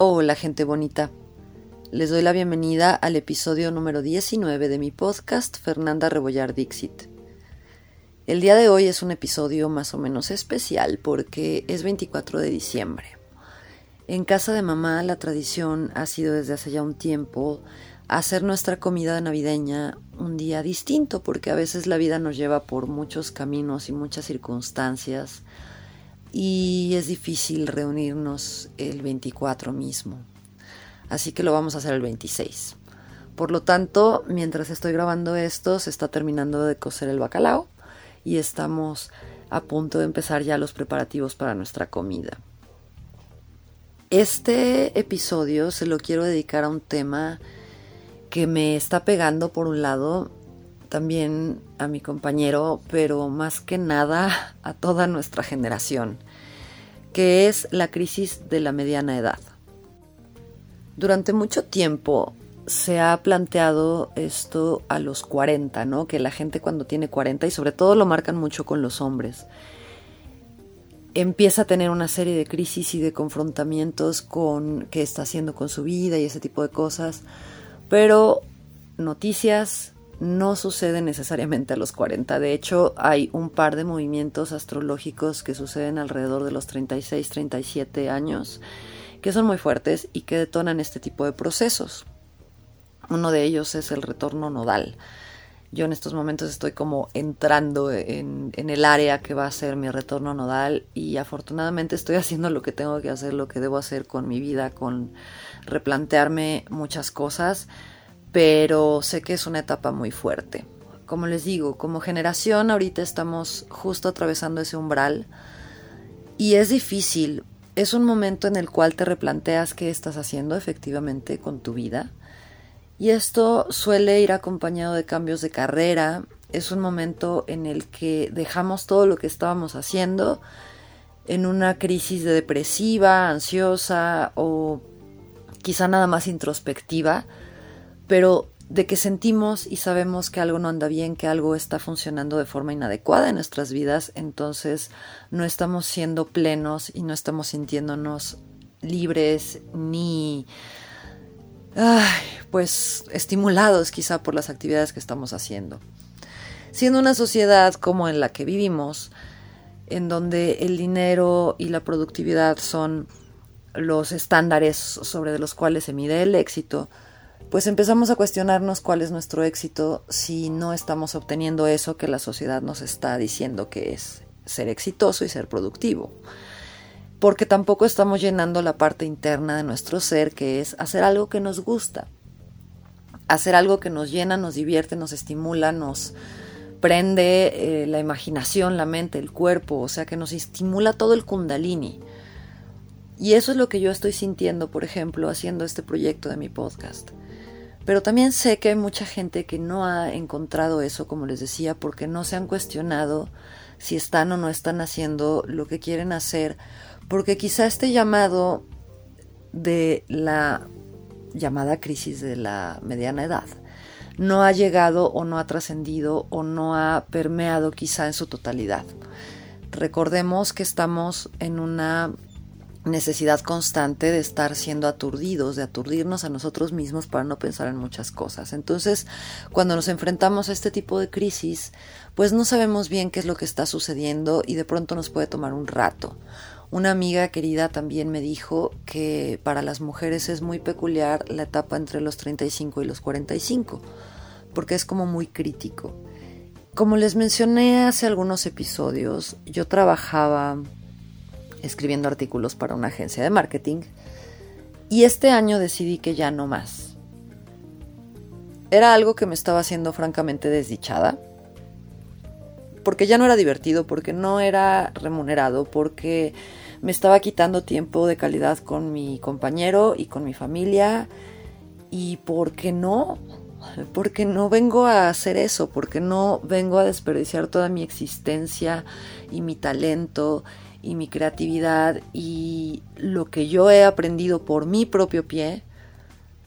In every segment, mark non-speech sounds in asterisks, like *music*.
Hola gente bonita. Les doy la bienvenida al episodio número 19 de mi podcast Fernanda Rebollar Dixit. El día de hoy es un episodio más o menos especial porque es 24 de diciembre. En casa de mamá la tradición ha sido desde hace ya un tiempo hacer nuestra comida navideña un día distinto porque a veces la vida nos lleva por muchos caminos y muchas circunstancias y es difícil reunirnos el 24 mismo. Así que lo vamos a hacer el 26. Por lo tanto, mientras estoy grabando esto, se está terminando de cocer el bacalao y estamos a punto de empezar ya los preparativos para nuestra comida. Este episodio se lo quiero dedicar a un tema que me está pegando por un lado también a mi compañero, pero más que nada *laughs* a toda nuestra generación, que es la crisis de la mediana edad. Durante mucho tiempo se ha planteado esto a los 40, ¿no? Que la gente cuando tiene 40, y sobre todo lo marcan mucho con los hombres, empieza a tener una serie de crisis y de confrontamientos con qué está haciendo con su vida y ese tipo de cosas, pero noticias no suceden necesariamente a los 40. De hecho, hay un par de movimientos astrológicos que suceden alrededor de los 36, 37 años, que son muy fuertes y que detonan este tipo de procesos. Uno de ellos es el retorno nodal. Yo en estos momentos estoy como entrando en, en, el área que va a ser mi retorno nodal y afortunadamente estoy *laughs* haciendo lo que tengo que hacer, lo que debo hacer con mi vida, con replantearme muchas cosas pero sé que es una etapa muy fuerte. Como les digo, como generación ahorita estamos justo atravesando ese umbral y es difícil. Es un momento en el cual te replanteas qué estás haciendo efectivamente con tu vida. Y esto suele ir acompañado de cambios de carrera. Es un momento en el que dejamos todo lo que estábamos haciendo en una crisis de depresiva, ansiosa o quizá nada más introspectiva pero de que sentimos y sabemos que algo no anda bien, que algo está funcionando de forma inadecuada en nuestras vidas, entonces no estamos siendo plenos y no estamos sintiéndonos libres ni pues estimulados quizá por las actividades que estamos haciendo. Siendo una sociedad como en la que vivimos, en donde el dinero y la productividad son los estándares sobre los cuales se mide el éxito, pues empezamos a cuestionarnos cuál es nuestro éxito si no estamos obteniendo eso que la sociedad nos está diciendo que es ser exitoso y ser productivo. Porque tampoco estamos llenando la parte interna de nuestro ser, que es hacer algo que nos gusta. Hacer algo que nos llena, nos divierte, nos estimula, nos prende eh, la imaginación, la mente, el cuerpo, o sea que nos estimula todo el kundalini. Y eso es lo que yo estoy sintiendo, por ejemplo, haciendo este proyecto de mi podcast. Pero también sé que hay mucha gente que no ha encontrado eso, como les decía, porque no se han cuestionado si están o no están haciendo lo que quieren hacer, porque quizá este llamado de la llamada crisis de la mediana edad no ha llegado o no ha trascendido o no ha permeado quizá en su totalidad. Recordemos que estamos en una necesidad constante de estar siendo aturdidos, de aturdirnos a nosotros mismos para no pensar en muchas cosas. Entonces, cuando nos enfrentamos a este tipo de crisis, pues no sabemos bien qué es lo que está sucediendo y de pronto nos puede tomar un rato. Una amiga querida también me dijo que para las mujeres es muy peculiar la etapa entre los 35 y los 45, porque es como muy crítico. Como les mencioné hace algunos episodios, yo trabajaba escribiendo artículos para una agencia de marketing. Y este año decidí que ya no más. Era algo que me estaba haciendo francamente desdichada, porque ya no era divertido, porque no era remunerado, porque me estaba quitando tiempo de calidad con mi compañero y con mi familia. Y porque no, porque no vengo a hacer eso, porque no vengo a desperdiciar toda mi existencia y mi talento y mi creatividad y lo que yo he aprendido por mi propio pie,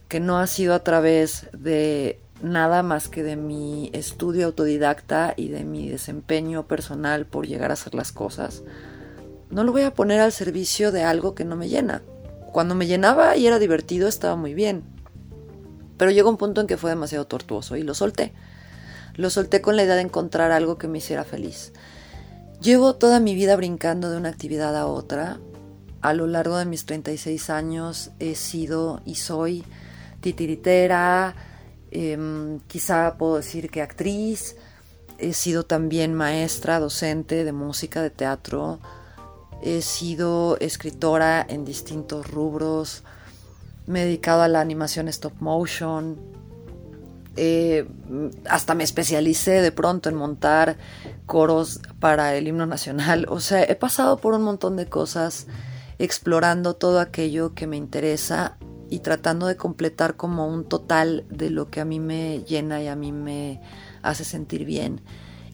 que no ha sido a través de nada más que de mi estudio autodidacta y de mi desempeño personal por llegar a hacer las cosas, no lo voy a poner al servicio de algo que no me llena. Cuando me llenaba y era divertido estaba muy bien, pero llegó un punto en que fue demasiado tortuoso y lo solté. Lo solté con la idea de encontrar algo que me hiciera feliz. Llevo toda mi vida brincando de una actividad a otra. A lo largo de mis 36 años he sido y soy titiritera, Em, quizá puedo decir que actriz, he sido también maestra, docente de música, de teatro, he sido escritora en distintos rubros, me he dedicado a la animación stop motion, hasta me especialicé de pronto en montar coros para el himno nacional, o sea, he pasado por un montón de cosas explorando todo aquello que me interesa y tratando de completar como un total de lo que a mí me llena y a mí me hace sentir bien.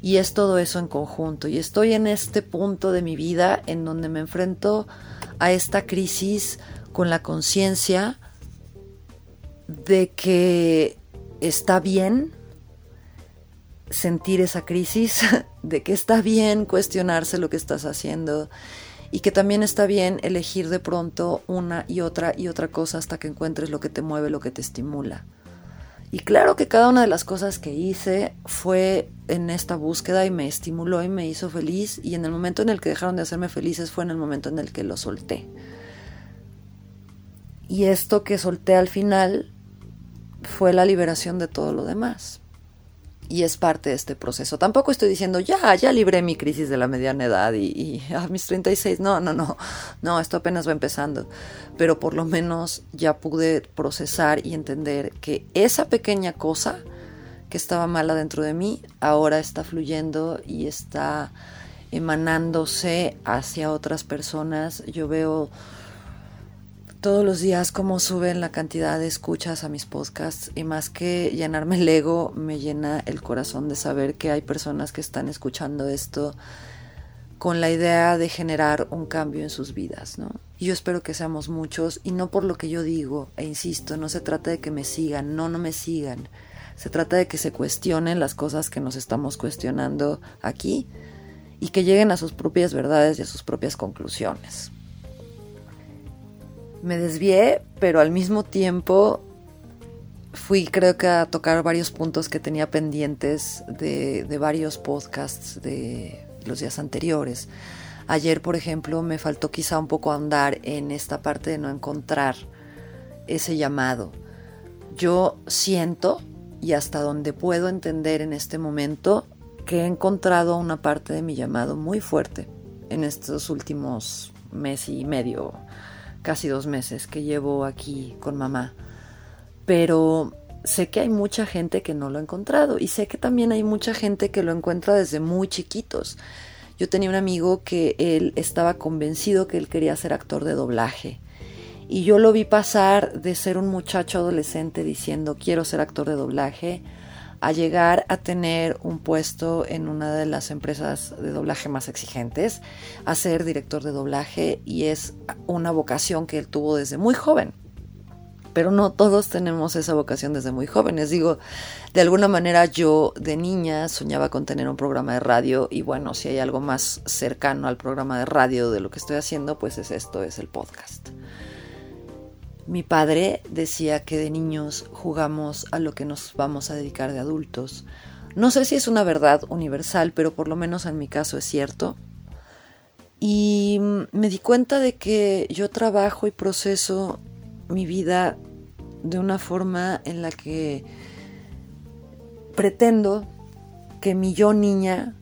Y es todo eso en conjunto. Y estoy en este punto de mi vida en donde me enfrento a esta crisis con la conciencia de que está bien sentir esa crisis, *laughs* de que está bien cuestionarse lo que estás haciendo y que también está bien elegir de pronto una y otra y otra cosa hasta que encuentres lo que te mueve, lo que te estimula. Y claro que cada una de las cosas que hice fue en esta búsqueda y me estimuló y me hizo feliz y en el momento en el que dejaron de hacerme felices fue en el momento en el que lo solté. Y esto que solté al final fue la liberación de todo lo demás y es parte de este proceso. Tampoco estoy diciendo, ya, ya libré mi crisis de la mediana edad y, a mis 36. No, no, no, no, esto apenas va empezando. Pero por lo menos ya pude procesar y entender que esa pequeña cosa que estaba mala dentro de mí ahora está fluyendo y está emanándose hacia otras personas. Yo veo todos los días cómo suben la cantidad de escuchas a mis podcasts y más que llenarme el ego, me llena el corazón de saber que hay personas que están escuchando esto con la idea de generar un cambio en sus vidas, ¿no? Y yo espero que seamos muchos y no por lo que yo digo, e insisto, no se trata de que me sigan, no, no me sigan. Se trata de que se cuestionen las cosas que nos estamos cuestionando aquí y que lleguen a sus propias verdades y a sus propias conclusiones me desvié, pero al mismo tiempo fui creo que a tocar varios puntos que tenía pendientes de, varios podcasts de los días anteriores. Ayer, por ejemplo, me faltó quizá un poco andar en esta parte de no encontrar ese llamado. Yo siento, y hasta donde puedo entender en este momento, que he encontrado una parte de mi llamado muy fuerte en estos últimos mes y medio, casi dos meses que llevo aquí con mamá. Pero sé que hay mucha gente que no lo ha encontrado y sé que también hay mucha gente que lo encuentra desde muy chiquitos. Yo tenía un amigo que él estaba convencido que él quería ser actor de doblaje. Y yo lo vi pasar de ser un muchacho adolescente diciendo quiero ser actor de doblaje a llegar a tener un puesto en una de las empresas de doblaje más exigentes, a ser director de doblaje y es una vocación que él tuvo desde muy joven. Pero no todos tenemos esa vocación desde muy jóvenes. Digo, de alguna manera yo de niña soñaba con tener un programa de radio y bueno, si hay algo más cercano al programa de radio de lo que estoy haciendo, pues es esto, es el podcast. Mi padre decía que de niños jugamos a lo que nos vamos a dedicar de adultos. No sé si es una verdad universal, pero por lo menos en mi caso es cierto. Y me di cuenta de que yo trabajo y proceso mi vida de una forma en la que pretendo que mi yo niña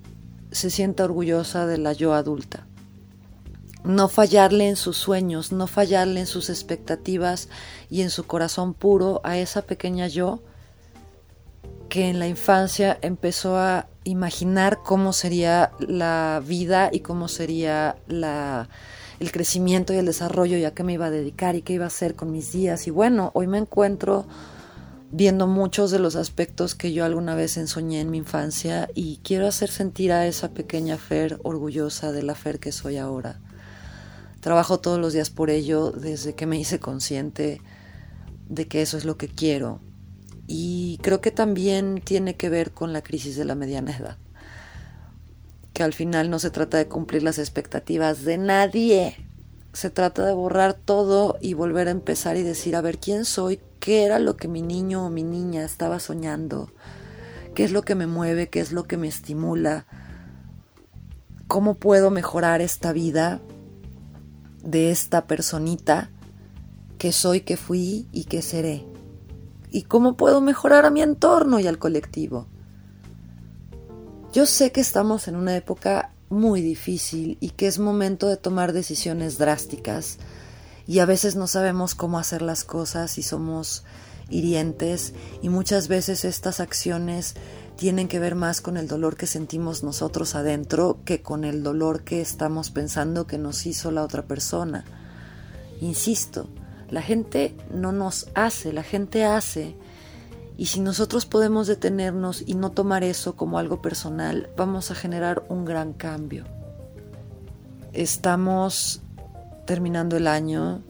se sienta orgullosa de la yo adulta no fallarle en sus sueños, no fallarle en sus expectativas y en su corazón puro a esa pequeña yo que en la infancia empezó a imaginar cómo sería la vida y cómo sería la, el crecimiento y el desarrollo y a qué me iba a dedicar y qué iba a hacer con mis días. Y bueno, hoy me encuentro viendo muchos de los aspectos que yo alguna vez ensoñé en mi infancia y quiero hacer sentir a esa pequeña Fer orgullosa de la Fer que soy ahora. Trabajo todos los días por ello desde que me hice consciente de que eso es lo que quiero. Y creo que también tiene que ver con la crisis de la mediana edad. Que al final no se trata de cumplir las expectativas de nadie. Se trata de borrar todo y volver a empezar y decir, a ver, ¿quién soy? ¿Qué era lo que mi niño o mi niña estaba soñando? ¿Qué es lo que me mueve? ¿Qué es lo que me estimula? ¿Cómo puedo mejorar esta vida de esta personita que soy, que fui y que seré? y cómo puedo mejorar a mi entorno y al colectivo. Yo sé que estamos en una época muy difícil y que es momento de tomar decisiones drásticas y a veces no sabemos cómo hacer las cosas y somos hirientes y muchas veces estas acciones tienen que ver más con el dolor que sentimos nosotros adentro que con el dolor que estamos pensando que nos hizo la otra persona. Insisto, la gente no nos hace, la gente hace. Y si nosotros podemos detenernos y no tomar eso como algo personal, vamos a generar un gran cambio. Estamos terminando el año,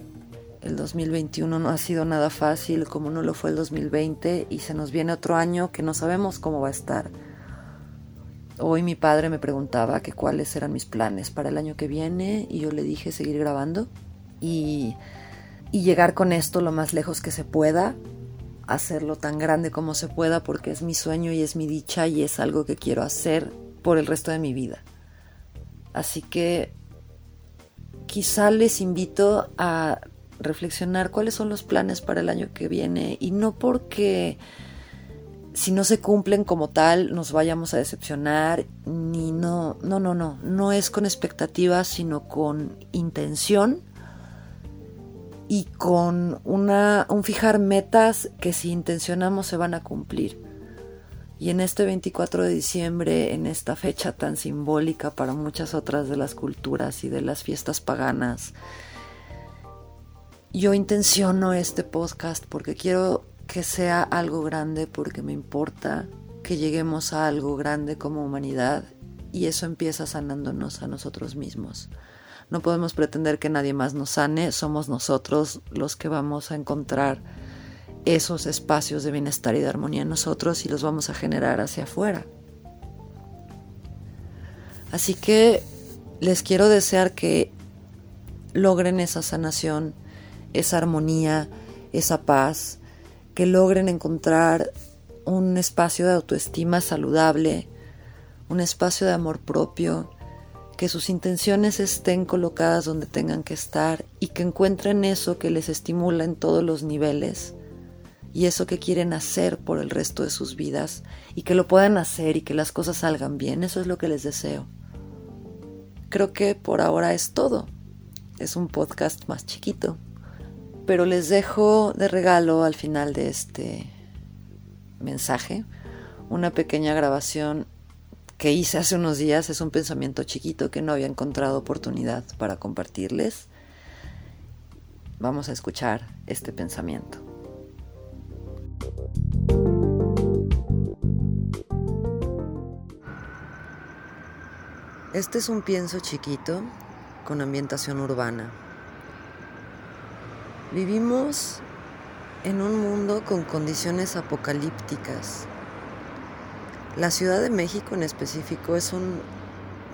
el 2021 no ha sido nada fácil como no lo fue el 2020 y se nos viene otro año que no sabemos cómo va a estar. Hoy mi padre me preguntaba que cuáles eran mis planes para el año que viene y yo le dije seguir grabando y y llegar con esto lo más lejos que se pueda, hacerlo tan grande como se pueda porque es mi sueño y es mi dicha y es algo que quiero hacer por el resto de mi vida. Así que quizá les invito a reflexionar cuáles son los planes para el año que viene y no porque si no se cumplen como tal nos vayamos a decepcionar ni no no no no no es con expectativas sino con intención y con una, un fijar metas que si intencionamos se van a cumplir. Y en este 24 de diciembre, en esta fecha tan simbólica para muchas otras de las culturas y de las fiestas paganas, yo intenciono este podcast porque quiero que sea algo grande, porque me importa que lleguemos a algo grande como humanidad y eso empieza sanándonos a nosotros mismos. No podemos pretender que nadie más nos sane, somos nosotros los que vamos a encontrar esos espacios de bienestar y de armonía en nosotros y los vamos a generar hacia afuera. Así que les quiero desear que logren esa sanación, esa armonía, esa paz, que logren encontrar un espacio de autoestima saludable, un espacio de amor propio, que sus intenciones estén colocadas donde tengan que estar y que encuentren eso que les estimula en todos los niveles y eso que quieren hacer por el resto de sus vidas y que lo puedan hacer y que las cosas salgan bien. Eso es lo que les deseo. Creo que por ahora es todo. Es un podcast más chiquito, pero les dejo de regalo al final de este mensaje una pequeña grabación que hice hace unos días es un pensamiento chiquito que no había encontrado oportunidad para compartirles. Vamos a escuchar este pensamiento. Este es un pienso chiquito con ambientación urbana. Vivimos en un mundo con condiciones apocalípticas la Ciudad de México en específico es un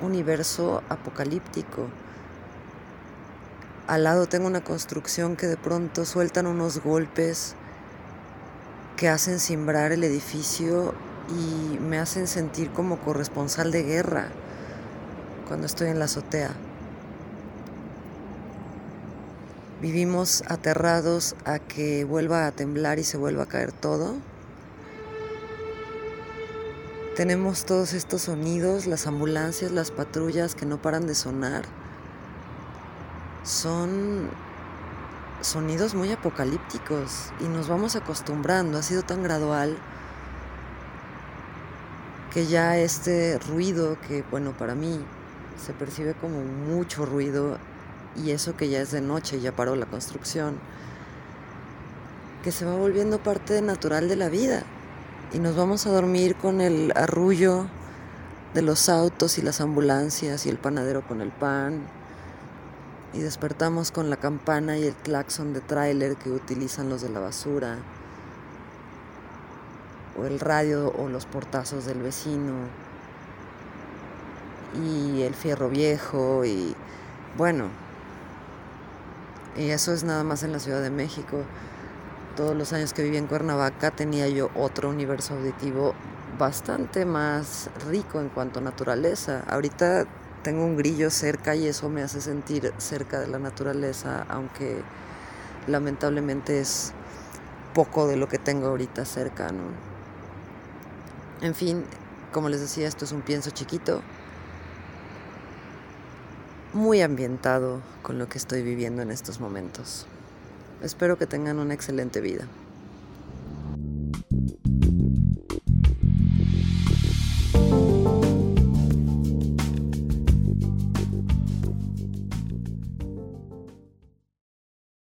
universo apocalíptico. Al lado tengo una construcción que de pronto sueltan unos golpes que hacen simbrar el edificio y me hacen sentir como corresponsal de guerra cuando estoy en la azotea. Vivimos aterrados a que vuelva a temblar y se vuelva a caer todo tenemos todos estos sonidos, las ambulancias, las patrullas que no paran de sonar. Son sonidos muy apocalípticos y nos vamos acostumbrando, ha sido tan gradual que ya este ruido que, bueno, para mí se percibe como mucho ruido y eso que ya es de noche, ya paró la construcción, que se va volviendo parte natural de la vida y nos vamos a dormir con el arrullo de los autos y las ambulancias y el panadero con el pan. Y despertamos con la campana y el claxon de tráiler que utilizan los de la basura. o el radio o los portazos del vecino y el fierro viejo y bueno, y eso es nada más en la Ciudad de México. Todos los años que viví en Cuernavaca tenía yo otro universo auditivo bastante más rico en cuanto a naturaleza. Ahorita tengo un grillo cerca y eso me hace sentir cerca de la naturaleza, aunque lamentablemente es poco de lo que tengo ahorita cerca, ¿no? En fin, como les decía, esto es un pienso chiquito, muy ambientado con lo que estoy viviendo en estos momentos. Espero que tengan una excelente vida.